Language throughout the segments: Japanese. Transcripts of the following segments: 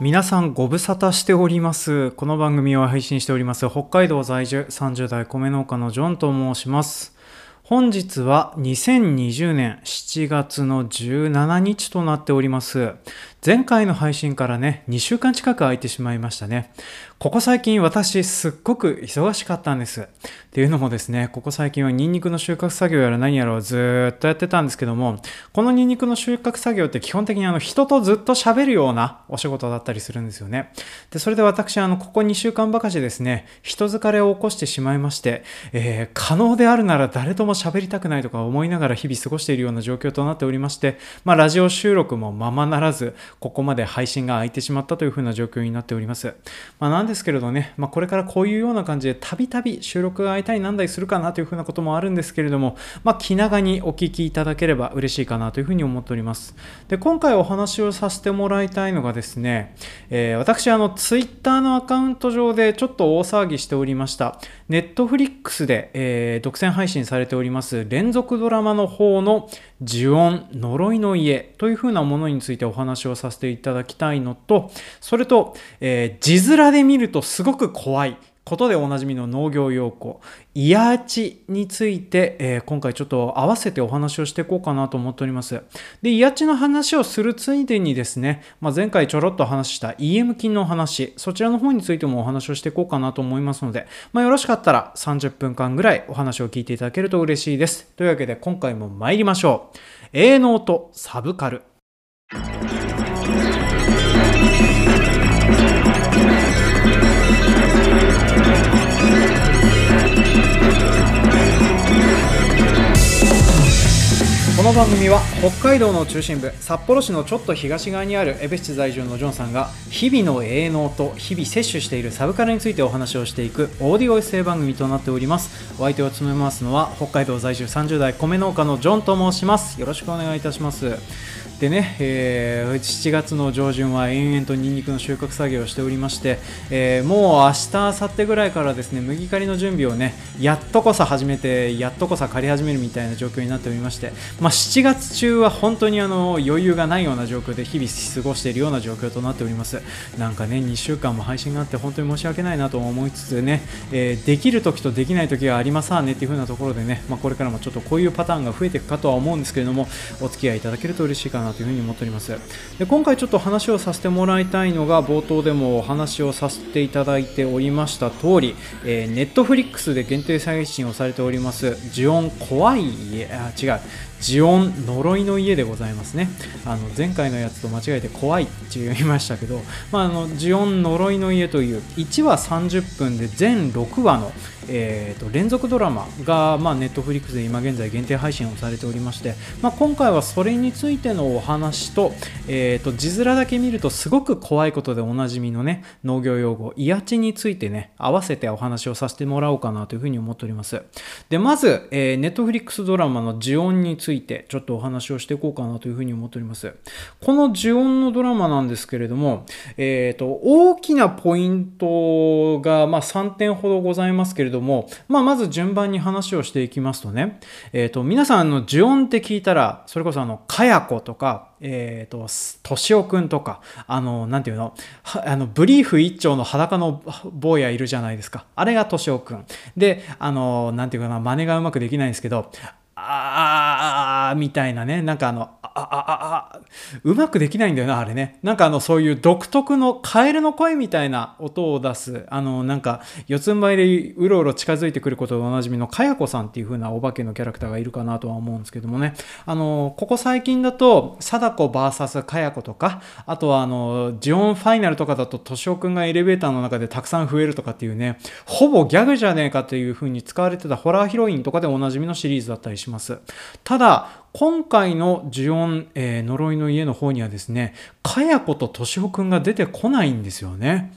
皆さんご無沙汰しております。この番組を配信しております北海道在住30代米農家のジョンと申します。本日は2020年7月の17日となっております。前回の配信からね、2週間近く空いてしまいましたね。ここ最近私すっごく忙しかったんです。っていうのもですね、ここ最近はニンニクの収穫作業やら何やらをずーっとやってたんですけども、このニンニクの収穫作業って基本的にあの人とずっと喋るようなお仕事だったりするんですよね。で、それで私あの、ここ2週間ばかしですね、人疲れを起こしてしまいまして、えー可能であるなら誰とも喋りたくないとか思いながら日々過ごしているような状況となっておりまして、まあラジオ収録もままならず、ここまで配信が空いてしまったというふうな状況になっております。まあなんですけれどね、まあこれからこういうような感じでたびたび収録が空いたりなんだりするかなというふうなこともあるんですけれども、まあ気長にお聞きいただければ嬉しいかなというふうに思っております。で、今回お話をさせてもらいたいのがですね、えー私あのツイッターのアカウント上でちょっと大騒ぎしておりました。ネットフリックスで、えー独占配信されております連続ドラマの方の呪音呪いの家というふうなものについてお話をさせていただきたいのとそれと、えー字面で見るとすごく怖いことでおなじみの農業用語、イヤーチについて、えー今回ちょっと合わせてお話をしていこうかなと思っております。で、イヤチの話をするついでにですね、まあ、前回ちょろっと話した EM 菌の話、そちらの方についてもお話をしていこうかなと思いますので、まあ、よろしかったら30分間ぐらいお話を聞いていただけると嬉しいです。というわけで今回も参りましょう。営農とサブカル。この番組は北海道の中心部札幌市のちょっと東側にある江別市在住のジョンさんが日々の営農と日々摂取しているサブカルについてお話をしていくオーディオエッセイ番組となっております。お相手を務めますのは北海道在住30代米農家のジョンと申します。よろしくお願いいたします。でね、えー7月の上旬は延々とニンニクの収穫作業をしておりまして、えーもう明日明後日ぐらいからですね麦刈りの準備をねやっとこさ始めてやっとこさ刈り始めるみたいな状況になっておりまして、まあ、7月中は本当にあの余裕がないような状況で日々過ごしているような状況となっております。なんかね2週間も配信があって本当に申し訳ないなと思いつつね、えーできる時とできない時がありますわねっていう風なところでね、まあ、これからもちょっとこういうパターンが増えていくかとは思うんですけれどもお付き合いいただけると嬉しいかなというふに思っております。で今回ちょっと話をさせてもらいたいのが冒頭でもお話をさせていただいておりました通り、えー、ネットフリックスで限定配信をされております呪音怖い家あ違う呪音呪いの家でございますね。あの前回のやつと間違えて怖いって言いましたけど、まあ、あの呪音呪いの家という1話30分で全6話のえー、と連続ドラマが、まあ、ネットフリックスで今現在限定配信をされておりまして、まあ、今回はそれについてのお話と,、えー、と字面だけ見るとすごく怖いことでおなじみのね農業用語イヤチについてね合わせてお話をさせてもらおうかなというふうに思っております。でまず、えー、ネットフリックスドラマの呪音についてちょっとお話をしていこうかなというふうに思っております。この呪音のドラマなんですけれども、えー、と大きなポイントが、まあ、3点ほどございますけれども、もまあ、まず順番に話をしていきますとね、えー、と皆さんの呪音って聞いたらそれこそあのかや子とかえー、と、としおくんとか、あの、なんていうの、あの、ブリーフ一丁の裸の坊やいるじゃないですか。あれがとしおくん。で、あの、なんていうかな、真似がうまくできないんですけど、あーみたいなね、なんかあの、あ、あ、あ、あ、うまくできないんだよな、あれね。なんかあの、そういう独特のカエルの声みたいな音を出す、あの、なんか、四つん這いでうろうろ近づいてくることでおなじみのかやこさんっていう風なお化けのキャラクターがいるかなとは思うんですけどもね。あの、ここ最近だと、貞子 VS かや子とか、あとはあの、ジオンファイナルとかだと、としおくんがエレベーターの中でたくさん増えるとかっていうね、ほぼギャグじゃねえかっていう風に使われてたホラーヒロインとかでおなじみのシリーズだったりします。しますただ、今回の呪音、えー呪いの家の方にはですね、かや子ととしおくんが出てこないんですよね。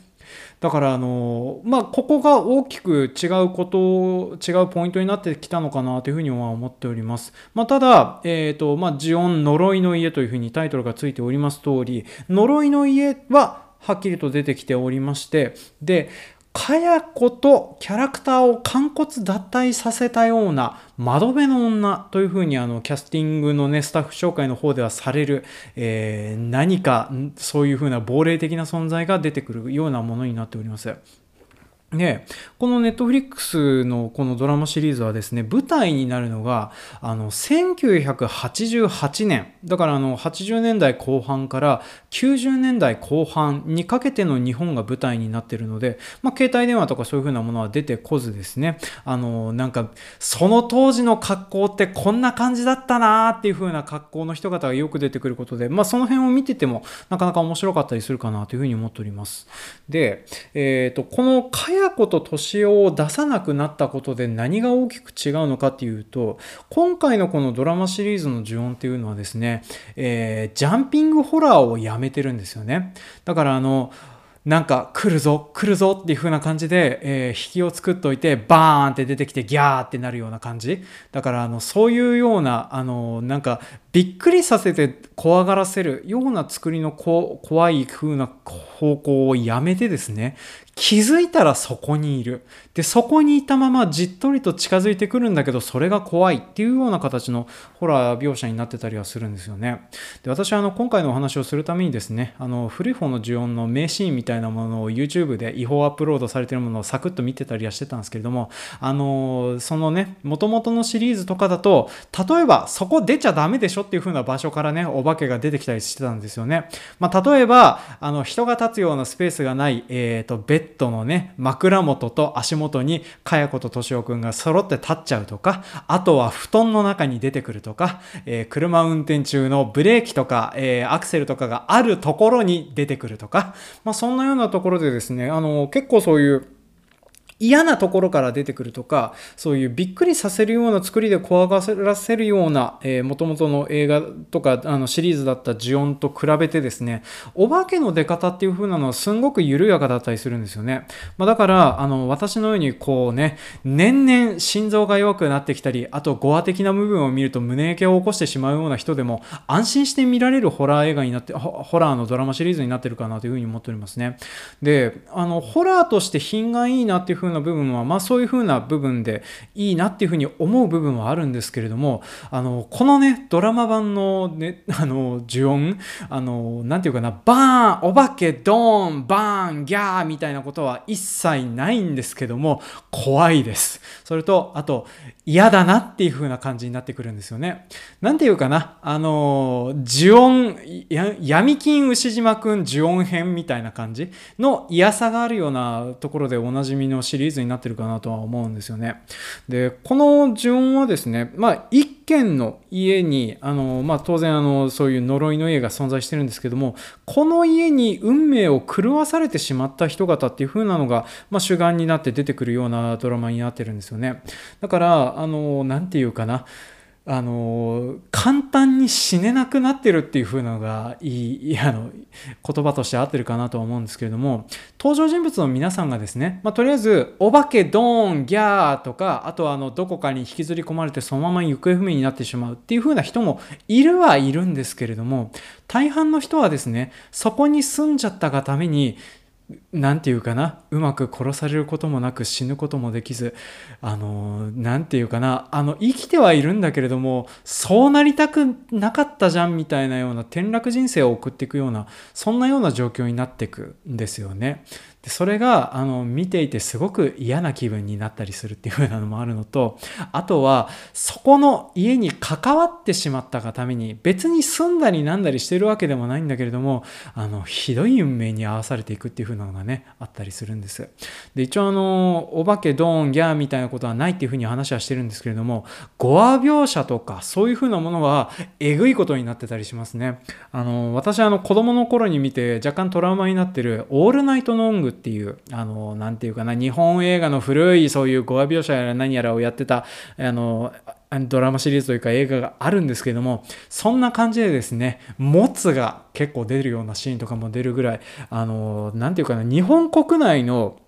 だから、あの、まあ、ここが大きく違うこと、違うポイントになってきたのかなというふうには思っております。まあ、ただ、えっ、と、まあ、呪音呪いの家というふうにタイトルがついております通り、呪いの家ははっきりと出てきておりまして、で、かやことキャラクターを完骨脱退させたような窓辺の女というふうにあのキャスティングのねスタッフ紹介の方ではされる、えー、何かそういうふうな亡霊的な存在が出てくるようなものになっております。で、このネットフリックスのこのドラマシリーズはですね、舞台になるのが、あの、1988年、だからあの、80年代後半から90年代後半にかけての日本が舞台になっているので、まあ、携帯電話とかそういう風なものは出てこずですね、あの、なんか、その当時の格好ってこんな感じだったなーっていう風な格好の人方がよく出てくることで、まあ、その辺を見てても、なかなか面白かったりするかなという風に思っております。で、えっ、ー、と、この、親子と年を出さなくなったことで何が大きく違うのかっていうと、今回のこのドラマシリーズの呪音っていうのはですね、えー、ジャンピングホラーをやめてるんですよね。だからあの、なんか来るぞ来るぞっていう風な感じで、えー、引きを作っといてバーンって出てきてギャーってなるような感じだからあのそういうようなあのなんかびっくりさせて怖がらせるような作りの怖い風な方向をやめてですね気づいたらそこにいる。で、そこにいたままじっとりと近づいてくるんだけど、それが怖いっていうような形のホラー描写になってたりはするんですよね。で、私はあの、今回のお話をするためにですね、あの、古い方の呪音の名シーンみたいなものを YouTube で違法アップロードされてるものをサクッと見てたりはしてたんですけれども、あの、そのね、元々のシリーズとかだと、例えばそこ出ちゃダメでしょっていう風な場所からね、お化けが出てきたりしてたんですよね。まあ、例えば、あの、人が立つようなスペースがない、えっ、ー、と、ベッドのね、枕元と足元に、かやこととしおくんが揃って立っちゃうとか、あとは布団の中に出てくるとか、えー、車運転中のブレーキとか、えー、アクセルとかがあるところに出てくるとか、まあ、そんなようなところでですね、あの、結構そういう、嫌なところから出てくるとか、そういうびっくりさせるような作りで怖がらせるような、えー、元々の映画とか、あの、シリーズだったジオンと比べてですね、お化けの出方っていう風なのはすんごく緩やかだったりするんですよね。まあ、だから、あの、私のようにこうね、年々心臓が弱くなってきたり、あと、ゴア的な部分を見ると胸焼けを起こしてしまうような人でも、安心して見られるホラー映画になって、ホラーのドラマシリーズになってるかなという風に思っておりますね。で、あの、ホラーとして品がいいなっていう風の部分は、まあそういう風な部分でいいなっていう風に思う部分はあるんですけれども、あの、このね、ドラマ版のね、あの、呪音、あの、なんていうかな、バーン、お化け、ドーン、バーン、ギャーみたいなことは一切ないんですけども、怖いです。それと、あと、嫌だなっていう風な感じになってくるんですよね。なんていうかな、あの、呪音、闇金牛島くん呪音編みたいな感じの嫌さがあるようなところでおなじみのシリーズになってるかなとは思うんですよね。で、この呪音はですね、まあ、軒の家に、あの、まあ、当然、あの、そういう呪いの家が存在してるんですけども、この家に運命を狂わされてしまった人々っていう風なのが、まあ、主眼になって出てくるようなドラマになってるんですよね。だから、あの、何て言うかな、あの簡単に死ねなくなってるっていう風なのがいいあの言葉として合ってるかなとは思うんですけれども登場人物の皆さんがですね、まあ、とりあえず「お化けドーンギャー」とかあとはあのどこかに引きずり込まれてそのまま行方不明になってしまうっていう風な人もいるはいるんですけれども大半の人はですねそこに住んじゃったがために何て言うかなうまく殺されることもなく死ぬこともできずあの何て言うかなあの生きてはいるんだけれどもそうなりたくなかったじゃんみたいなような転落人生を送っていくようなそんなような状況になっていくんですよね。でそれがあの見ていてすごく嫌な気分になったりするっていう風なのもあるのとあとはそこの家に関わってしまったがために別に住んだりなんだりしてるわけでもないんだけれどもあのひどい運命に遭わされていくっていう風なのがねあったりするんです。で一応あのお化けドーンギャーみたいなことはないっていう風に話はしてるんですけれどもゴア描写とかそういう風なものはえぐいことになってたりしますね。あの私はあの子供の頃に見て若干トラウマになってるオールナイトノングっていう、あの、なんていうかな、日本映画の古いそういう語話描写やら何やらをやってた、あの、ドラマシリーズというか映画があるんですけども、そんな感じでですね、もつが結構出るようなシーンとかも出るぐらい、あの、なんていうかな、日本国内の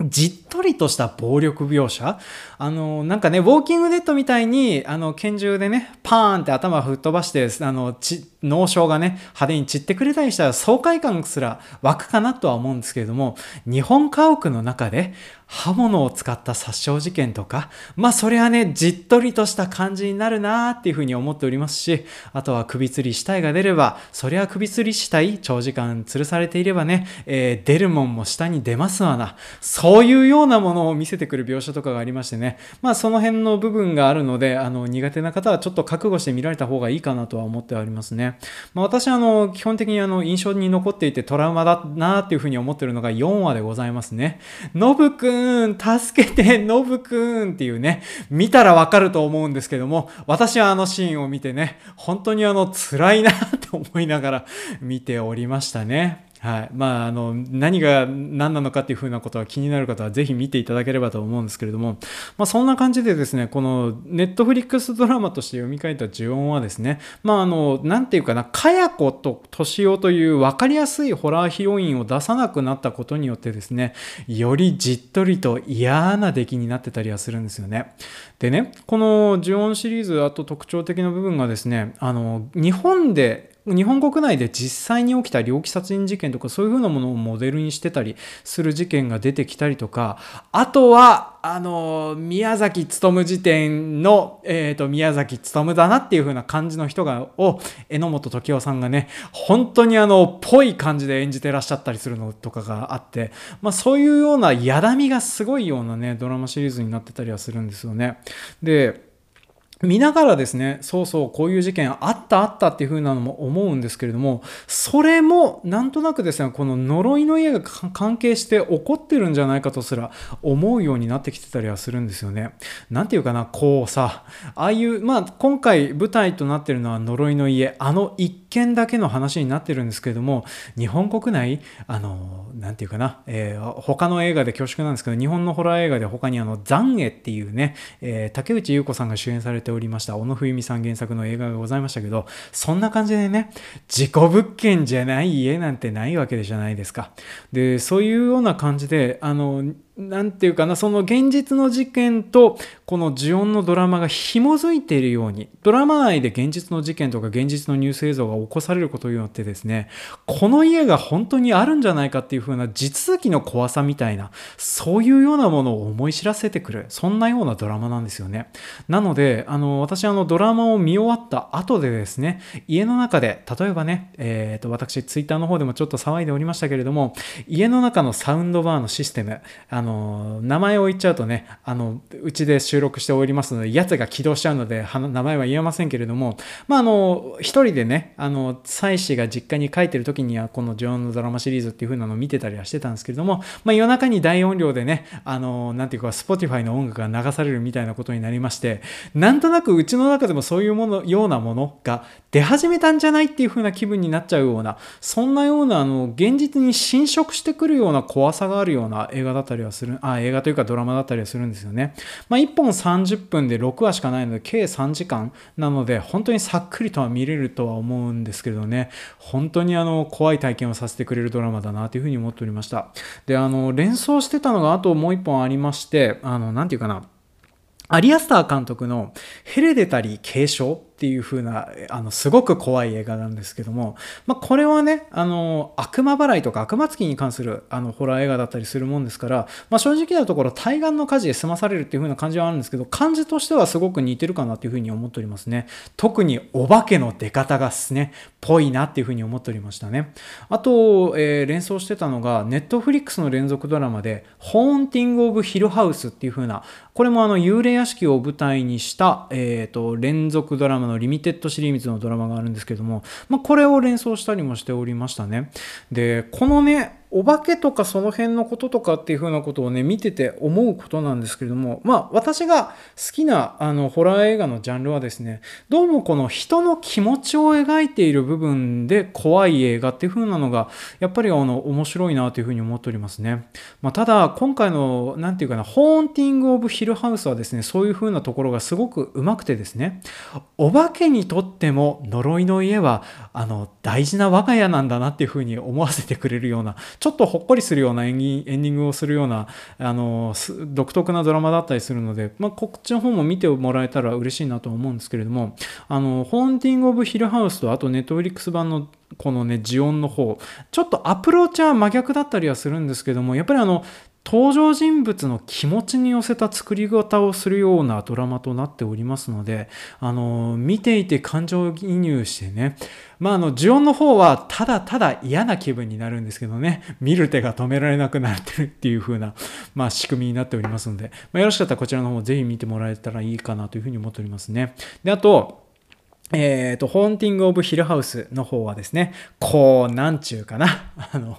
じっとりとした暴力描写？あの、なんかね、ウォーキングデッドみたいに、あの、拳銃でね、パーンって頭吹っ飛ばしてあの血脳症がね派手に散ってくれたりしたら爽快感すら湧くかなとは思うんですけれども日本家屋の中で刃物を使った殺傷事件とか、まあそれはね、じっとりとした感じになるなーっていうふうに思っておりますし、あとは首吊り死体が出れば、そりゃ首吊り死体、長時間吊るされていればね、えー、出るもんも下に出ますわな。そそういうようなものを見せてくる描写とかがありましてね、まあその辺の部分があるので、あの苦手な方はちょっと覚悟して見られた方がいいかなとは思っておりますね。まあ私はあの、基本的にあの、印象に残っていてトラウマだなっていうふうに思ってるのが4話でございますね。ノブくんくん、助けて、ノブくんっていうね、見たらわかると思うんですけども、私はあのシーンを見てね、本当にあの辛いなって思いながら見ておりましたね。はい。まあ、あの、何が何なのかっていうふうなことは気になる方はぜひ見ていただければと思うんですけれども、まあ、そんな感じでですね、このネットフリックスドラマとして読み替えた呪音はですね、まあ、あの、なんていうかな、かや子ととしおという分かりやすいホラーヒロインを出さなくなったことによってですね、よりじっとりと嫌な出来になってたりはするんですよね。でね、この呪音シリーズ、あと特徴的な部分がですね、あの、日本で日本国内で実際に起きた猟奇殺人事件とかそういうふうなものをモデルにしてたりする事件が出てきたりとか、あとは、あの、宮崎勤辞典の、えっ、ー、と、宮崎勤だなっていう風な感じの人が、を、榎本時生さんがね、本当にあの、ぽい感じで演じてらっしゃったりするのとかがあって、まあそういうようなやだみがすごいようなね、ドラマシリーズになってたりはするんですよね。で、見ながらですね、そうそう、こういう事件あったあったっていう風なのも思うんですけれども、それもなんとなくですね、この呪いの家が関係して起こってるんじゃないかとすら思うようになってきてたりはするんですよね。なんていうかな、こうさ、ああいう、まあ今回舞台となってるのは呪いの家、あの一件だけの話になってるんですけれども、日本国内、あの、なんていうかな、えー、他の映画で恐縮なんですけど、日本のホラー映画で他にあの、残影っていうね、えー、竹内優子さんが主演されてておりました小野冬美さん原作の映画がございましたけどそんな感じでね事故物件じゃない家なんてないわけじゃないですか。でそういうような感じであのなんていうかな、その現実の事件とこの呪音のドラマが紐づいているように、ドラマ内で現実の事件とか現実のニュース映像が起こされることによってですね、この家が本当にあるんじゃないかっていう風な地続きの怖さみたいな、そういうようなものを思い知らせてくる、そんなようなドラマなんですよね。なので、あの、私あのドラマを見終わった後でですね、家の中で、例えばね、えっ、ー、と、私ツイッターの方でもちょっと騒いでおりましたけれども、家の中のサウンドバーのシステム、あのの、名前を言っちゃうとね、あの、うちで収録しておりますので、やつが起動しちゃうので、名前は言えませんけれども、まあ、あの、一人でね、あの、妻子が実家に帰ってる時には、このジョンのドラマシリーズっていう風なのを見てたりはしてたんですけれども、まあ、夜中に大音量でね、あの、なんていうか、Spotify の音楽が流されるみたいなことになりまして、なんとなくうちの中でもそういうもの、ようなものが出始めたんじゃないっていう風な気分になっちゃうような、そんなような、あの、現実に侵食してくるような怖さがあるような映画だったりはする、あ、映画というかドラマだったりはするんですよね。まあ、1本30分で6話しかないので、計3時間なので、本当にさっくりとは見れるとは思うんですけどね、本当にあの、怖い体験をさせてくれるドラマだなというふうに思っておりました。で、あの、連想してたのがあともう1本ありまして、あの、なていうかな、アリアスター監督のヘレデタリー継承っていう風な、あの、すごく怖い映画なんですけども、まあ、これはね、あの、悪魔払いとか悪魔つきに関する、あの、ホラー映画だったりするもんですから、まあ、正直なところ、対岸の火事で済まされるっていう風な感じはあるんですけど、感じとしてはすごく似てるかなっていう風に思っておりますね。特にお化けの出方がですね、ぽいなっていう風に思っておりましたね。あと、えー、連想してたのが、ネットフリックスの連続ドラマで、ホーンティング・オブ・ヒルハウスっていう風な、これもあの、幽霊屋敷を舞台にした、えっ、ー、と、連続ドラマのリミテッドシリーズのドラマがあるんですけども、まあ、これを連想したりもしておりましたね。で、このね、お化けとかその辺のこととかっていうふうなことをね、見てて思うことなんですけれども、まあ私が好きなあのホラー映画のジャンルはですね、どうもこの人の気持ちを描いている部分で怖い映画っていうふうなのが、やっぱりあの面白いなというふうに思っておりますね。まあ、ただ今回の、なんていうかな、ホーンティング・オブ・ヒルハウスはですね、そういうふうなところがすごくうまくてですね、お化けにとっても呪いの家はあの大事な我が家なんだなっていうふうに思わせてくれるようなちちょっとほっこりするようなエンディングをするようなあの独特なドラマだったりするので、まあ、こっちの方も見てもらえたら嬉しいなと思うんですけれどもあのホーンティング・オブ・ヒルハウスとあとネットフリックス版のこのね、ジオンの方、ちょっとアプローチは真逆だったりはするんですけども、やっぱりあの、登場人物の気持ちに寄せた作り方をするようなドラマとなっておりますので、あの、見ていて感情移入してね、まあ、あの、ジオンの方はただただ嫌な気分になるんですけどね、見る手が止められなくなってるっていう風な、まあ、仕組みになっておりますので、まあ、よろしかったらこちらの方もぜひ見てもらえたらいいかなというふうに思っておりますね。で、あと、えっ、ー、と、ホーンティング・オブ・ヒルハウスの方はですね、こう、なんちゅうかな、あの、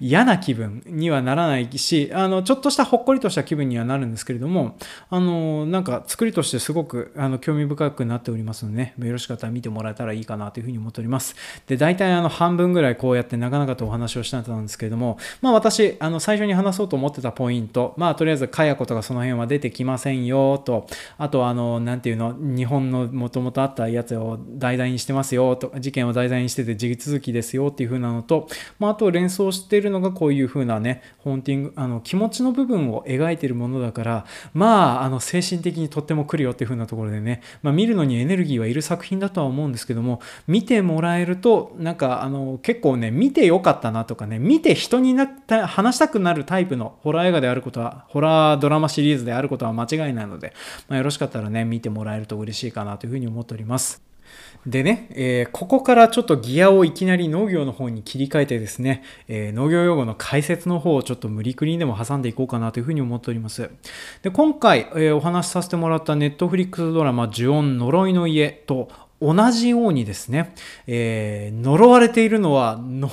嫌な気分にはならないし、あの、ちょっとしたほっこりとした気分にはなるんですけれども、あの、なんか作りとしてすごく、あの、興味深くなっておりますのでね、よろしかったら見てもらえたらいいかなというふうに思っております。で、大体あの、半分ぐらいこうやって長々とお話をしたんですけれども、まあ私、あの、最初に話そうと思ってたポイント、まあとりあえず、かやことかその辺は出てきませんよと、あとあの、なんていうの、日本のもともとあったやつを題材にしてますよと、事件を題材にしてて地続きですよっていうふうなのと、まああと連想してるのがこういう風なね、ホーンティング、あの気持ちの部分を描いているものだから、まあ、あの精神的にとっても来るよっていう風なところでね、まあ、見るのにエネルギーはいる作品だとは思うんですけども、見てもらえると、なんかあの結構ね、見てよかったなとかね、見て人になった話したくなるタイプのホラー映画であることは、ホラードラマシリーズであることは間違いないので、まあ、よろしかったらね、見てもらえると嬉しいかなというふうに思っております。でね、えー、ここからちょっとギアをいきなり農業の方に切り替えてですね、えー、農業用語の解説の方をちょっと無理くりにでも挟んでいこうかなというふうに思っております。で、今回、えー、お話しさせてもらったネットフリックスドラマ、呪音呪いの家と同じようにですね、えー、呪われているのはの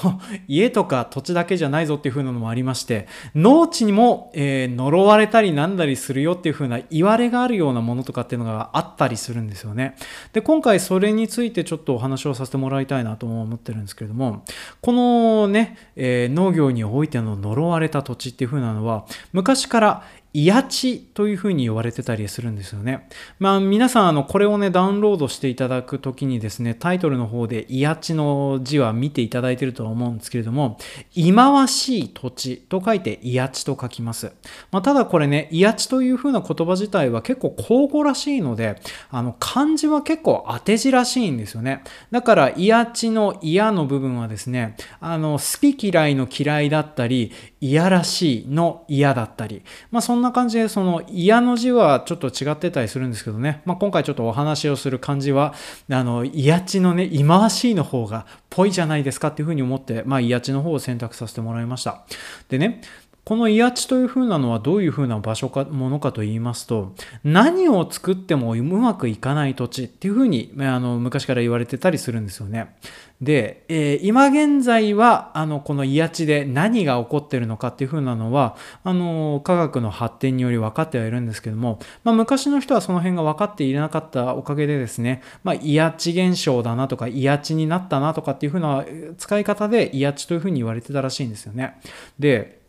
家とか土地だけじゃないぞっていう風なのもありまして、農地にも、えー、呪われたりなんだりするよっていう風な言われがあるようなものとかっていうのがあったりするんですよね。で、今回それについてちょっとお話をさせてもらいたいなと思ってるんですけれども、このね、えー、農業においての呪われた土地っていう風なのは、昔からイヤチというふうに言われてたりするんですよね。まあ皆さんあのこれをねダウンロードしていただくときにですねタイトルの方でイヤチの字は見ていただいているとは思うんですけれども忌まわしい土地と書いてイヤチと書きます。まあ、ただこれねイヤチというふうな言葉自体は結構口語らしいのであの漢字は結構当て字らしいんですよね。だからイヤチの嫌の部分はですねあの好き嫌いの嫌いだったりいやらしいの嫌だったりまあそんなな感じで、その嫌の字はちょっと違ってたりするんですけどね、まあ、今回ちょっとお話をする感じは、あの、嫌地のね、忌まわしいの方がぽいじゃないですかっていうふうに思って、まあ、嫌地の方を選択させてもらいました。でね、この癒地という風なのはどういう風な場所か、ものかと言いますと、何を作ってもうまくいかない土地っていう風に、あの、昔から言われてたりするんですよね。で、えー、今現在は、あの、この癒地で何が起こってるのかっていう風なのは、あの、科学の発展により分かってはいるんですけども、まあ、昔の人はその辺が分かっていなかったおかげでですね、まあ、癒地現象だなとか、癒地になったなとかっていう風な使い方で癒地という風に言われてたらしいんですよね。で、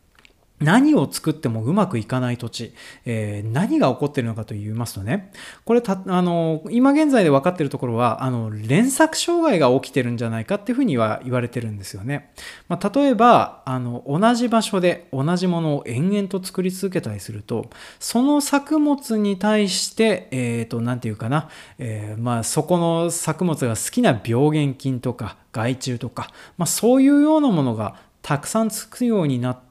何を作ってもうまくいかない土地、えー、何が起こってるのかと言いますとね、これた、あの、今現在で分かっているところは、あの、連作障害が起きてるんじゃないかっていうふうには言われてるんですよね。まあ、例えば、あの、同じ場所で同じものを延々と作り続けたりすると、その作物に対して、えっ、ー、と、なんていうかな、えー、まあ、そこの作物が好きな病原菌とか害虫とか、まあ、そういうようなものがたくさんつくようになって、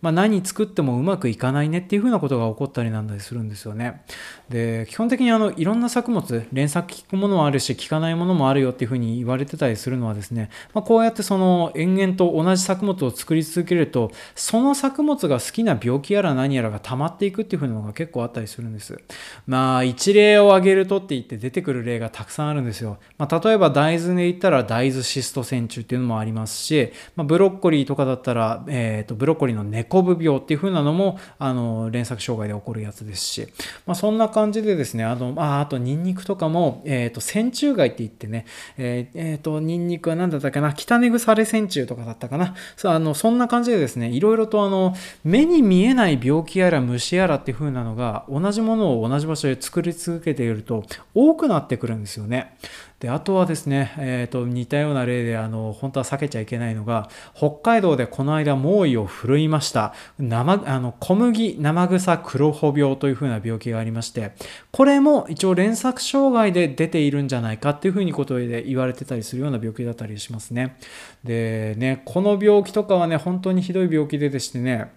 まあ、何作ってもうまくいかないねっていうふうなことが起こったりなんだりするんですよね。で基本的にあのいろんな作物連作効くものもあるし効かないものもあるよっていうふうに言われてたりするのはですね、まあ、こうやってその延々と同じ作物を作り続けるとその作物が好きな病気やら何やらが溜まっていくっていうふうなのが結構あったりするんです。まあ一例を挙げるとって言って出てくる例がたくさんあるんですよ。まあ、例えば大豆で言ったら大豆シスト線虫っていうのもありますし、まあ、ブロッコリーとかだったら、えー、とブロッコリーコリーのネコブ病っていう風なのもあの連作障害で起こるやつですし、まあ、そんな感じでですねあのああとニンニクとかも、えーと、線虫害って言ってねえー、えー、とニンニクは何だったかな？北根腐れ線虫とかだったかな？そあのそんな感じでですねいろいろとあの目に見えない病気やら虫やらっていう風なのが同じものを同じ場所で作り続けていると多くなってくるんですよね。であとはですね、えーと、似たような例であの本当は避けちゃいけないのが北海道でこの間猛威を振るいました生あの小麦生草黒穂病というふうな病気がありましてこれも一応連作障害で出ているんじゃないかっていうふうにことで言われてたりするような病気だったりしますね。でねこの病気とかはね本当にひどい病気ででしてね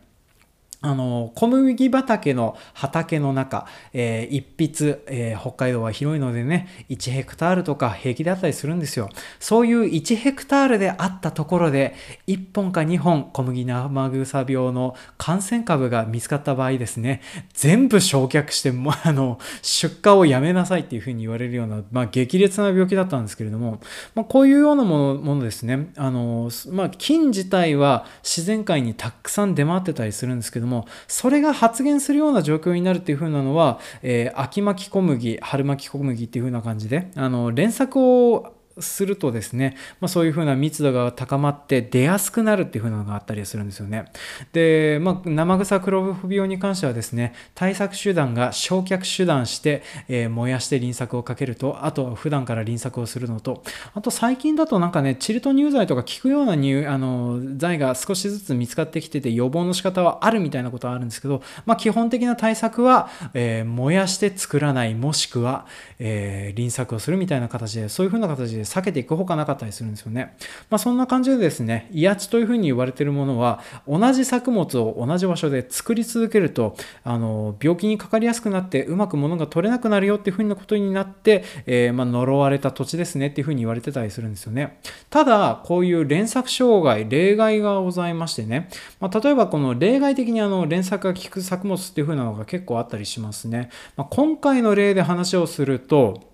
あの、小麦畑の畑の中、えー、一筆、えー、北海道は広いのでね、1ヘクタールとか平気だったりするんですよ。そういう1ヘクタールであったところで、1本か2本小麦生草病の感染株が見つかった場合ですね、全部焼却して、あの、出荷をやめなさいっていうふうに言われるような、まあ、激烈な病気だったんですけれども、まあ、こういうようなものものですね、あの、まあ、菌自体は自然界にたくさん出回ってたりするんですけども、もそれが発現するような状況になるっていう風なのは、えー、秋巻き小麦春巻き小麦っていう風な感じであの連作をするとですね、まあ、そういうふうな密度が高まって出やすくなるっていうふうなのがあったりするんですよね。で、まあ、生臭黒腐病に関してはですね、対策手段が焼却手段して、えー、燃やして輪作をかけると、あとは普段から輪作をするのと、あと最近だとなんかね、チルト乳剤とか効くような乳あの剤が少しずつ見つかってきてて予防の仕方はあるみたいなことはあるんですけど、まあ、基本的な対策は、えー、燃やして作らない、もしくは、えー、輪作をするみたいな形で、そういうふうな形で避けていくほかなかったりするんですよね。まあ、そんな感じでですね、威圧というふうに言われているものは、同じ作物を同じ場所で作り続けると、あの病気にかかりやすくなって、うまく物が取れなくなるよっていうふうなことになって、えー、ま、呪われた土地ですねっていうふうに言われてたりするんですよね。ただ、こういう連作障害、例外がございましてね、まあ、例えばこの例外的にあの連作が効く作物っていうふうなのが結構あったりしますね。まあ、今回の例で話をすると、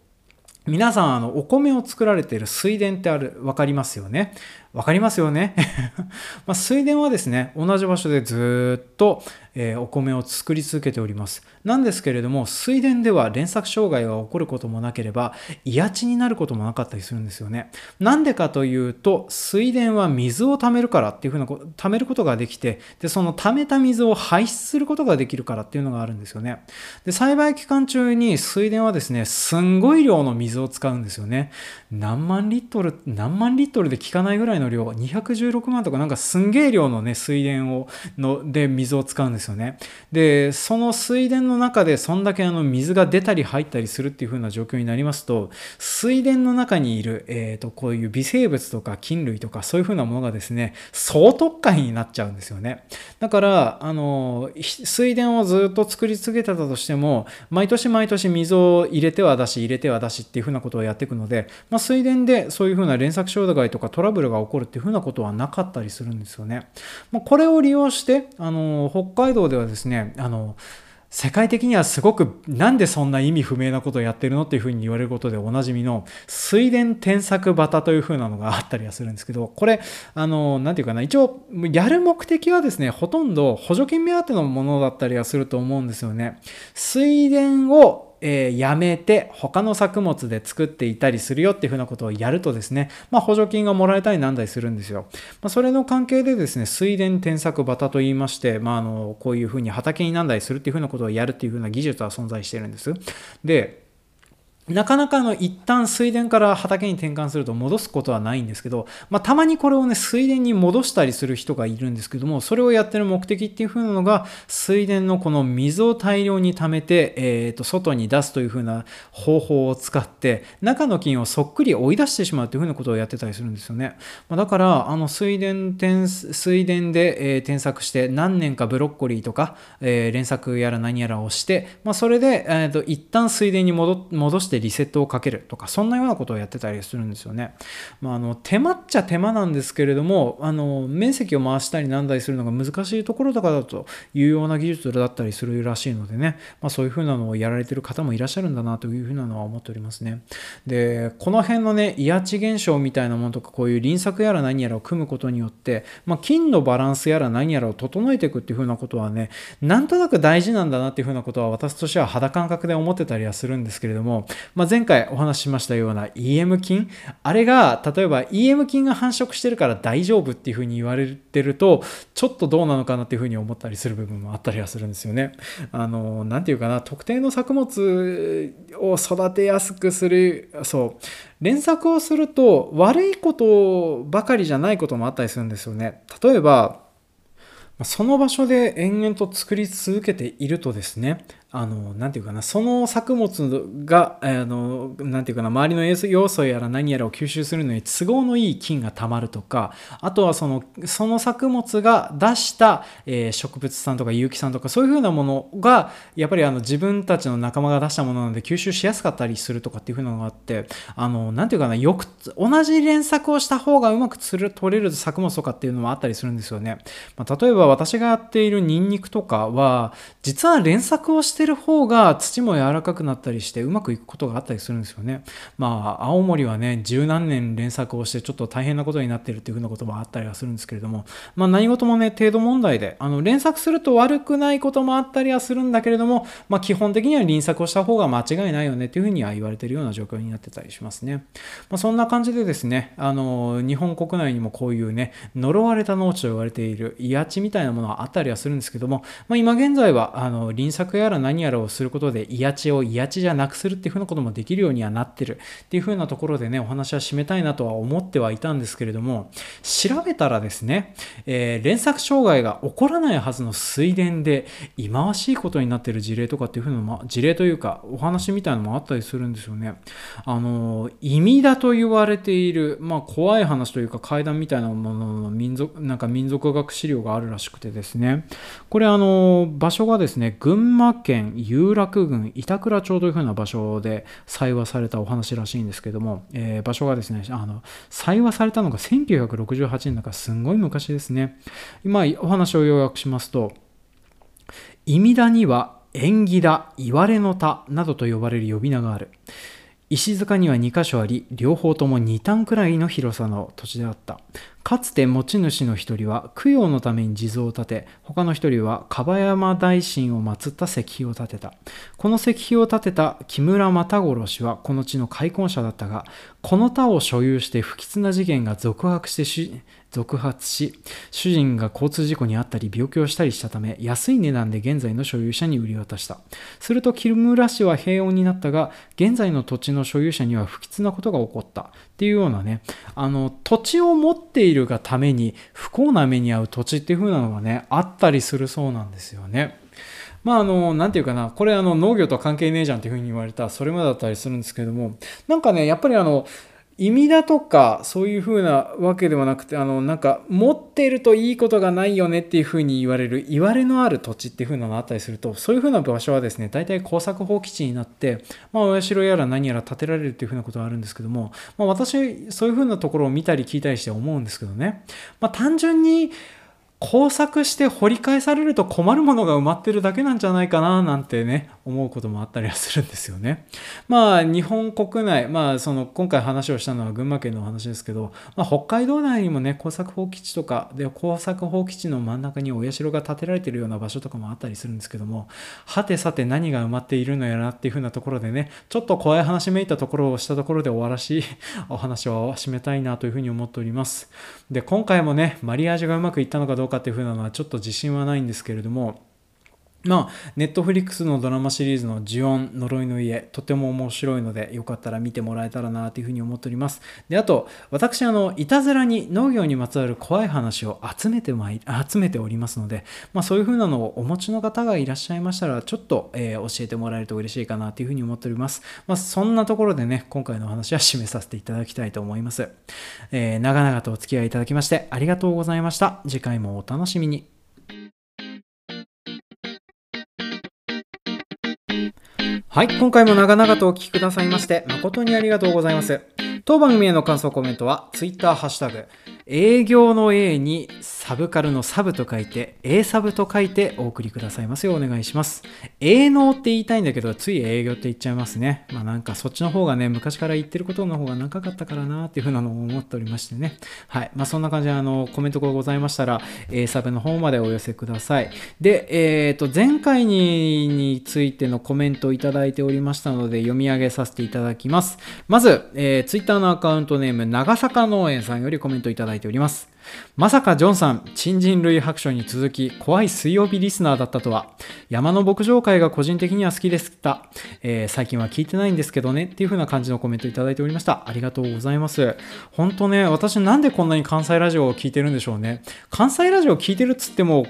皆さん、あの、お米を作られている水田ってある、わかりますよね？わかりますよね？まあ、水田はですね、同じ場所でずっと、えー、お米を作り続けております。なんですけれども、水田では連作障害が起こることもなければ、胃やちになることもなかったりするんですよね。なんでかというと、水田は水を貯めるからっていうふうなこと、貯めることができて、で、その貯めた水を排出することができるからっていうのがあるんですよね。で、栽培期間中に水田はですね、すんごい量の水を使うんですよね。何万リットル、何万リットルで効かないぐらいの量、216万とかなんかすんげえ量のね、水田を、の、で水を使うんですよね。で、その水田の中でそんだけあの水が出たり入ったりするっていう風な状況になりますと、水田の中にいる、えっ、ー、と、こういう微生物とか菌類とかそういう風なものがですね、総特化になっちゃうんですよね。だから、あの、水田をずっと作り続けてたとしても、毎年毎年水を入れては出し、入れては出しっていう風なことをやっていくので、まあ、水田でそういう風な連作障害とかトラブルが起こるっていう風なことはなかったりするんですよね。まあ、これを利用して、あの、北海道ではですね、あの、世界的にはすごくなんでそんな意味不明なことをやってるのっていうふうに言われることでおなじみの水田添削旗というふうなのがあったりはするんですけど、これ、あの、なんていうかな、一応、やる目的はですね、ほとんど補助金目当てのものだったりはすると思うんですよね。水田をえー、やめて他の作物で作っていたりするよっていうふうなことをやるとですね、まあ、補助金がもらえたりなんだりするんですよ。まあ、それの関係でですね、水田添削旗といいまして、まあ、あのこういうふうに畑になんだりするっていうふうなことをやるっていうふうな技術は存在してるんです。で、なかなかの一旦水田から畑に転換すると戻すことはないんですけど、まあ、たまにこれをね、水田に戻したりする人がいるんですけども、それをやってる目的っていう風なのが、水田のこの水を大量に溜めて、えっ、ー、と、外に出すという風な方法を使って、中の菌をそっくり追い出してしまうっていう風なことをやってたりするんですよね。まあ、だから、あの、水田、水田で、えー、添削して、何年かブロッコリーとか、えー、連作やら何やらをして、まあ、それで、えっ、と、一旦水田に戻してしてリセットをかけるとかそんなようなことをやってたりするんですよね。まあ、あの手間っちゃ手間なんですけれどもあの面積を回したりなんだりするのが難しいところとかだというような技術だったりするらしいのでね、まあ、そういうふうなのをやられてる方もいらっしゃるんだなというふうなのは思っておりますね。でこの辺のね威圧現象みたいなものとかこういう輪作やら何やらを組むことによって、まあ、金のバランスやら何やらを整えていくっていうふうなことはねなんとなく大事なんだなっていうふうなことは私としては肌感覚で思ってたりはするんですけれども、まあ、前回お話ししましたような EM 菌あれが例えば EM 菌が繁殖してるから大丈夫っていうふうに言われてるとちょっとどうなのかなっていうふうに思ったりする部分もあったりはするんですよね。あの何て言うかな特定の作物を育てやすくするそう連作をすると悪いことばかりじゃないこともあったりするんですよね。例えばその場所で延々と作り続けているとですね、あの、なんていうかな、その作物が、あの、なんていうかな、周りの要素やら何やらを吸収するのに都合のいい菌がたまるとか、あとはその、その作物が出した、えー、植物さんとか有機酸とか、そういうふうなものが、やっぱりあの自分たちの仲間が出したものなので吸収しやすかったりするとかっていうふうなのがあって、あの、なんていうかな、よく、同じ連作をした方がうまくつる取れる作物とかっていうのもあったりするんですよね。まあ、例えば私がやっているニンニクとかは、実は連作をしててる方が土も柔らかくなったりしてうまくいくことがあったりするんですよね。まあ青森はね十何年連作をしてちょっと大変なことになってるっていうふうなこともあったりはするんですけれどもまあ何事もね程度問題であの連作すると悪くないこともあったりはするんだけれどもまあ基本的には輪作をした方が間違いないよねっていうふうには言われてるような状況になってたりしますね。まあ、そんな感じでですねあの日本国内にもこういうね呪われた農地と言われている癒地みたいなものはあったりはするんですけども、まあ、今現在はあの輪作やら何やらをすることで癒やちを癒やちじゃなくするっていう風なこともできるようにはなってるっていう風なところでねお話は締めたいなとは思ってはいたんですけれども調べたらですね、えー、連作障害が起こらないはずの水田で忌まわしいことになってる事例とかっていう風な事例というかお話みたいなのもあったりするんですよね。あの意味だと言われているまあ怖い話というか怪談みたいなものの民族なんか民族学資料があるらしくてですね。これあの場所がですね群馬県有楽郡板倉町というふうな場所で採話されたお話らしいんですけども、えー、場所がですねあの採話されたのが1968年だからすんごい昔ですね今お話を要約しますと忌みだには縁起だ、いわれの田などと呼ばれる呼び名がある。石塚には2箇所あり、両方とも2単くらいの広さの土地であった。かつて持ち主の一人は供養のために地蔵を建て、他の一人は樺山大神を祀った石碑を建てた。この石碑を建てた木村又五郎氏はこの地の開墾者だったが、この田を所有して不吉な事件が続発してし続発し、主人が交通事故に遭ったり病気をしたりしたため、安い値段で現在の所有者に売り渡した。すると木村氏は平穏になったが、現在の土地の所有者には不吉なことが起こった。っていうようなね、あの、土地を持っているがために不幸な目に遭う土地っていう風なのがね、あったりするそうなんですよね。まあ、あの、なんていうかな、これあの農業と関係ねえじゃんっていう風に言われたそれまでだったりするんですけれども、なんかね、やっぱりあの、意味だとかそういうふうなわけではなくてあのなんか持ってるといいことがないよねっていうふうに言われる言われのある土地っていうふうなのがあったりするとそういうふうな場所はですね大体工作放棄地になってまあお社やら何やら建てられるっていうふうなことがあるんですけども、まあ、私そういうふうなところを見たり聞いたりして思うんですけどね、まあ、単純に工作して掘り返されると困るものが埋まってるだけなんじゃないかななんてね思うこともあったりはするんですよね。まあ日本国内まあその今回話をしたのは群馬県の話ですけど、まあ、北海道内にもね工作放棄地とかで工作放棄地の真ん中にお社が建てられてるような場所とかもあったりするんですけどもはてさて何が埋まっているのやらっていう風なところでねちょっと怖い話めいたところをしたところで終わらしい お話を締めたいなというふうに思っております。で今回もねマリアージュがうまくいったのかどうかっていうふうなのはちょっと自信はないんですけれどもまあ、ネットフリックスのドラマシリーズの呪音、呪いの家、とても面白いので、よかったら見てもらえたらなというふうに思っております。で、あと、私、あの、いたずらに農業にまつわる怖い話を集めてまい、集めておりますので、まあ、そういうふうなのをお持ちの方がいらっしゃいましたら、ちょっと、えー、教えてもらえると嬉しいかなというふうに思っております。まあ、そんなところでね、今回のお話は締めさせていただきたいと思います。えー、長々とお付き合いいただきまして、ありがとうございました。次回もお楽しみに。はい、今回も長々とお聞きくださいまして誠にありがとうございます。当番組への感想コメントは Twitter ハッシュタグ営業の A にサブカルのサブと書いて A サブと書いてお送りくださいますようお願いします。営農って言いたいんだけどつい営業って言っちゃいますね。まあなんかそっちの方がね昔から言ってることの方が長かったからなっていうふうなのを思っておりましてね。はい。まあそんな感じであのコメントがございましたら A サブの方までお寄せください。で、えっ、ー、と前回にについてのコメントをいただいておりましたので読み上げさせていただきます。まず、えー、Twitter のアカウントネーム長坂農園さんよりコメントいただいております。まさかジョンさん、新人類白書に続き、怖い水曜日リスナーだったとは、山の牧場会が個人的には好きでした。えー、最近は聞いてないんですけどね、っていう風な感じのコメントいただいておりました。ありがとうございます。本当ね、私なんでこんなに関西ラジオを聞いてるんでしょうね。関西ラジオ聞いてるっつっても、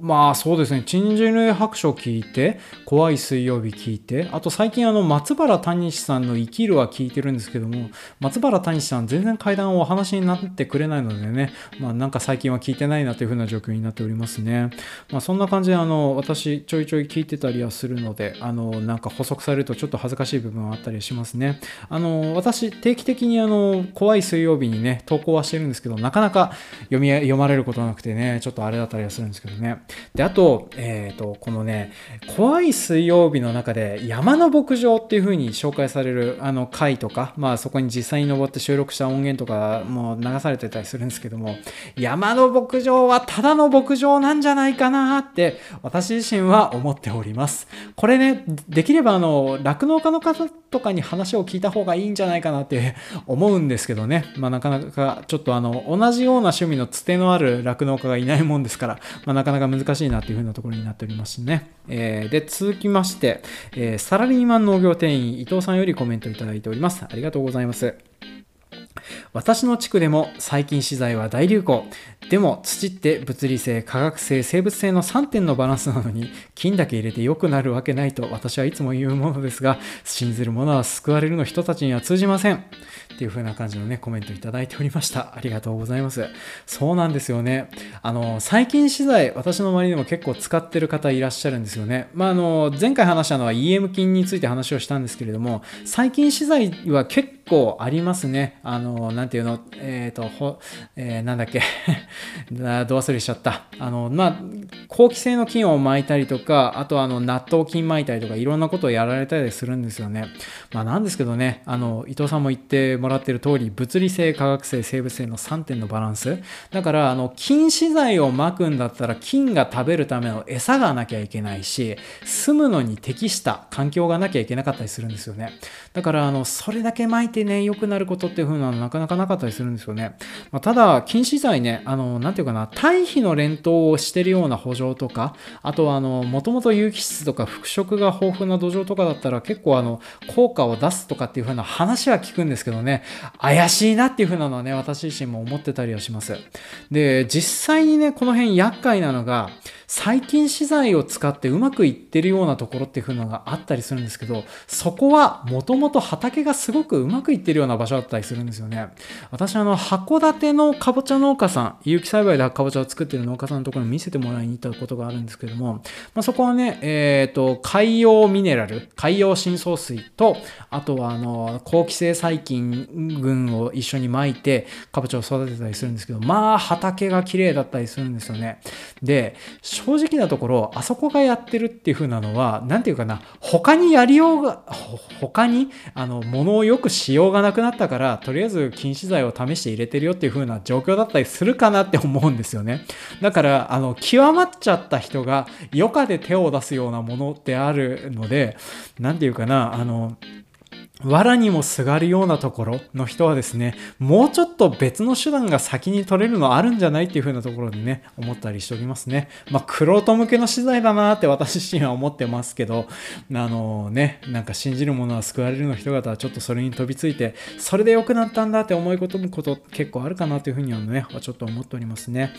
まあそうですね、新人類白書聞いて、怖い水曜日聞いて、あと最近あの、松原谷さんの生きるは聞いてるんですけども、松原谷さん全然階段をお話になってくれないのでね、まあなんか最近は聞いてないなという風な状況になっておりますね。まあそんな感じであの、私ちょいちょい聞いてたりはするので、あの、なんか補足されるとちょっと恥ずかしい部分はあったりしますね。あの、私定期的にあの、怖い水曜日にね、投稿はしてるんですけど、なかなか読み、読まれることなくてね、ちょっとあれだったりはするんですけどね。で、あと、え、ー、と、このね、怖い水曜日の中で山の牧場っていう風に紹介されるあの回とか、まあそこに実際に登って収録した音源とかも流されてたりするんですけども、山の牧場はただの牧場なんじゃないかなって私自身は思っております。これね、できればあの、酪農家の方とかに話を聞いた方がいいんじゃないかなって思うんですけどね。まあなかなかちょっとあの、同じような趣味のつてのある酪農家がいないもんですから、まあなかなか難しいなっていう風なところになっておりますね。えー、で、続きまして、えー、サラリーマン農業店員伊藤さんよりコメントいただいております。ありがとうございます。私の地区でも細菌資材は大流行。でも土って物理性、化学性、生物性の3点のバランスなのに菌だけ入れて良くなるわけないと私はいつも言うものですが、信ずる者は救われるの人たちには通じません。っていう風な感じのね、コメントいただいておりました。ありがとうございます。そうなんですよね。あの、細菌資材、私の周りでも結構使ってる方いらっしゃるんですよね。まあ、あの、前回話したのは EM 菌について話をしたんですけれども、細菌資材は結構構ありますね。あの、なんていうの、えっ、ー、と、ほ、えー、なんだっけ？どう忘れしちゃった。あの、まあ、好気性の菌を巻いたりとか、あとあの、納豆菌巻いたりとか、いろんなことをやられたりするんですよね。まあ、なんですけどね、あの、伊藤さんも言ってもらってる通り、物理性、化学性、生物性の3点のバランス。だから、あの、菌資材を巻くんだったら、菌が食べるための餌がなきゃいけないし、住むのに適した環境がなきゃいけなかったりするんですよね。だから、あの、それだけ巻いてね、良くなることっていう風なのなかなかなかったりするんですよね。まあ、ただ、禁止剤ね、あの、なんていうかな、堆肥の連投をしてるような補助とか、あとは、あの、もともと有機質とか腐食が豊富な土壌とかだったら結構、あの、効果を出すとかっていう風な話は聞くんですけどね、怪しいなっていう風なのはね、私自身も思ってたりはします。で、実際にね、この辺厄介なのが、細菌資材を使ってうまくいってるようなところっていう風なのがあったりするんですけど、そこはもともと畑がすごくうまくいってるような場所だったりするんですよね。私あの、函館のかぼちゃ農家さん、有機栽培でかぼちゃを作ってる農家さんのところに見せてもらいに行ったことがあるんですけども、まあ、そこはね、えっ、ー、と、海洋ミネラル、海洋深層水と、あとはあの、好気性細菌群を一緒に巻いて、かぼちゃを育てたりするんですけど、まあ、畑が綺麗だったりするんですよね。で、正直なところ、あそこがやってるっていう風なのは、なんていうかな、他にやりようが、他に、あの、物をよくしようがなくなったから、とりあえず禁止剤を試して入れてるよっていう風な状況だったりするかなって思うんですよね。だから、あの、極まっちゃった人が余暇で手を出すようなものってあるので、なんていうかな、あの、藁にもすがるようなところの人はですね、もうちょっと別の手段が先に取れるのあるんじゃないっていう風なところでね、思ったりしておりますね。まあ、クロート向けの資材だなって私自身は思ってますけど、あのね、なんか信じる者は救われるの人々はちょっとそれに飛びついて、それで良くなったんだって思い込むこと結構あるかなという風にはね、ちょっと思っておりますね。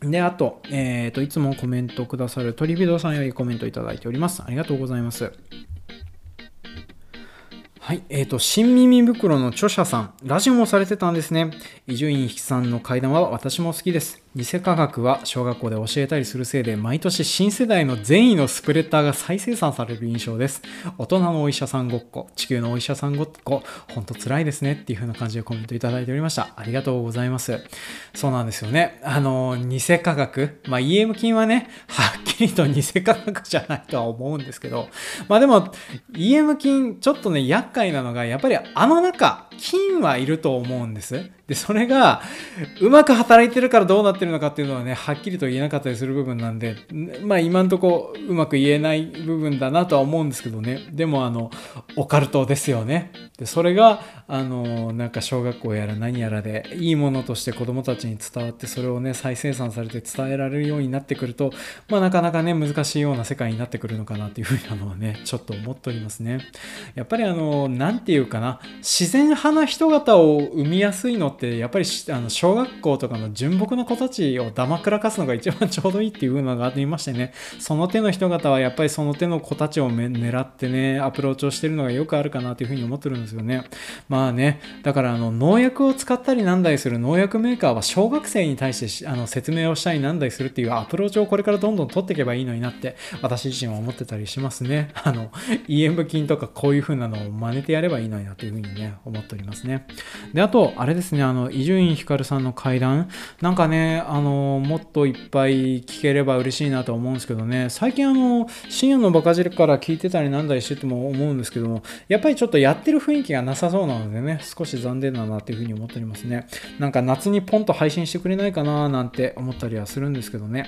で、あと、えっ、ー、と、いつもコメントくださる鳥人さんよりコメントいただいております。ありがとうございます。はい。えっ、ー、と、新耳袋の著者さん、ラジオもされてたんですね。伊集院さんの階段は私も好きです。偽科学は小学校で教えたりするせいで毎年新世代の善意のスプレッダーが再生産される印象です。大人のお医者さんごっこ地球のお医者さんごっこほんと辛いですねっていう風な感じでコメントいただいておりました。ありがとうございます。そうなんですよね。あの偽科学。まあ EM 菌はねはっきりと偽科学じゃないとは思うんですけど。まあでも EM 菌ちょっとね厄介なのがやっぱりあの中菌はいると思うんです。で、それが、うまく働いてるからどうなってるのかっていうのはね、はっきりと言えなかったりする部分なんで、まあ今んとこうまく言えない部分だなとは思うんですけどね。でもあの、オカルトですよね。で、それが、あの、なんか小学校やら何やらで、いいものとして子供たちに伝わって、それをね、再生産されて伝えられるようになってくると、まあなかなかね、難しいような世界になってくるのかなっていうふうなのはね、ちょっと思っておりますね。やっぱりあの、なんていうかな、自然派な人型を生みやすいのってやっぱりあの小学校とかの純朴な子たちをだまくらかすのが一番ちょうどいいっていうのがありましてね。その手の人方はやっぱりその手の子たちを狙ってねアプローチをしてるのがよくあるかなというふうに思ってるんですよね。まあねだからあの農薬を使ったりなんだりする農薬メーカーは小学生に対してあの説明をしたりなんだりするっていうアプローチをこれからどんどん取っていけばいいのになって私自身は思ってたりしますね。あの EM 菌とかこういう風なのを真似てやればいいのになというふうにね思っておりますね。であとあれですね。あの伊集院光さんの階談なんかねあのもっといっぱい聞ければ嬉しいなと思うんですけどね。最近あの深夜のバカ汁から聞いてたりなんだりしてても思うんですけどもやっぱりちょっとやってる雰囲気がなさそうなのでね少し残念だなっていうふうに思っておりますね。なんか夏にポンと配信してくれないかななんて思ったりはするんですけどね、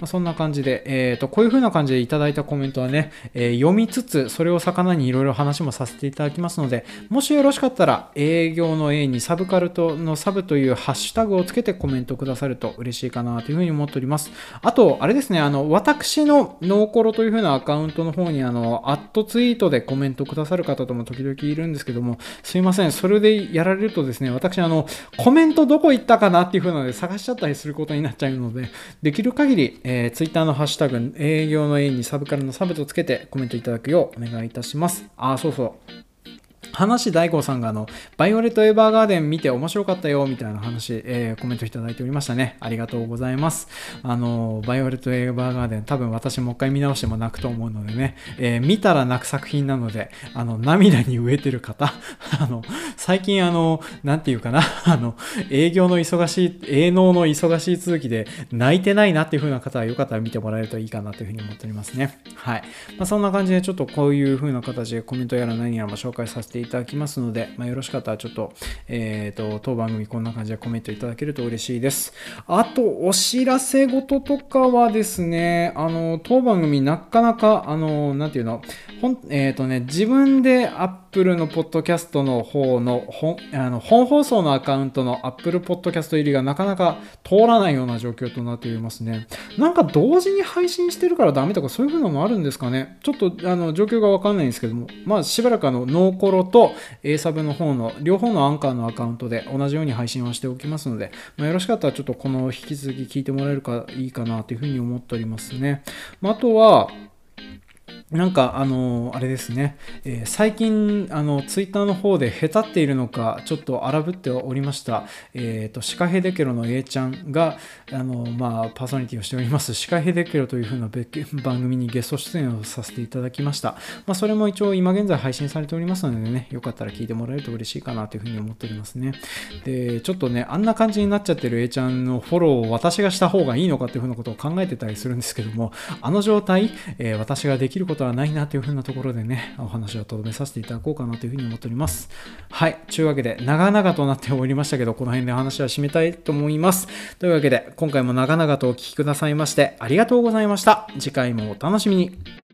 まあ、そんな感じで、えーと、こういう風な感じでいただいたコメントはね、えー、読みつつそれを魚にいろいろ話もさせていただきますのでもしよろしかったら営業の A にサブカルのサブというハッシュタグをつけてコメントくださると嬉しいかなというふうに思っております。あと、あれですね、あの、私のノーコロというふうなアカウントの方に、あの、アットツイートでコメントくださる方とも時々いるんですけども、すいません、それでやられるとですね、私、あの、コメントどこ行ったかなっていうふうなので探しちゃったりすることになっちゃうので、できる限り、えー、ツイッターのハッシュタグ、営業の A にサブカルのサブとつけてコメントいただくようお願いいたします。あ、そうそう。話大悟さんがあの、バイオレット・エヴァーガーデン見て面白かったよ、みたいな話、えー、コメントいただいておりましたね。ありがとうございます。あの、バイオレット・エヴァーガーデン、多分私もう一回見直しても泣くと思うのでね、えー、見たら泣く作品なので、あの、涙に飢えてる方、あの、最近あの、なんていうかな、あの、営業の忙しい、営農の忙しい続きで泣いてないなっていう風な方はよかったら見てもらえるといいかなというふうに思っておりますね。はい。まあ、そんな感じでちょっとこういう風な形でコメントやら何やらも紹介させていいただきますので、まあ、よろしかったらちょっと、えっ、ー、と、当番組こんな感じでコメントいただけると嬉しいです。あと、お知らせ事とかはですね、あの、当番組なかなか、あの、なんていうの、ほん、えっ、ー、とね、自分でアップルのポッドキャストの方の本、あの、本放送のアカウントのアップルポッドキャスト入りがなかなか通らないような状況となっておりますね。なんか同時に配信してるからダメとかそういう風なのもあるんですかね？ちょっと、あの、状況がわかんないんですけども、まあ、しばらくあの、ノーコロと A サブの方の、両方のアンカーのアカウントで同じように配信をしておきますので、まあ、よろしかったらちょっとこの引き続き聞いてもらえるかいいかなというふうに思っておりますね。まあ、あとは、なんかあのあれですね、えー、最近あのツイッターの方でへたっているのかちょっと荒ぶっておりました、えーと、シカヘデケロの A ちゃんがあの、まあ、パーソナリティをしております。シカヘデケロという風な番組にゲスト出演をさせていただきました、まあ、それも一応今現在配信されておりますのでねよかったら聞いてもらえると嬉しいかなという風に思っておりますね。でちょっとねあんな感じになっちゃってる A ちゃんのフォローを私がした方がいいのかという風なことを考えてたりするんですけどもあの状態、えー、私ができることことはないなというふうなところでね、お話をとどめさせていただこうかなというふうに思っております。はい。というわけで、長々となっておりましたけど、この辺で話は締めたいと思います。というわけで、今回も長々とお聴きくださいまして、ありがとうございました。次回もお楽しみに。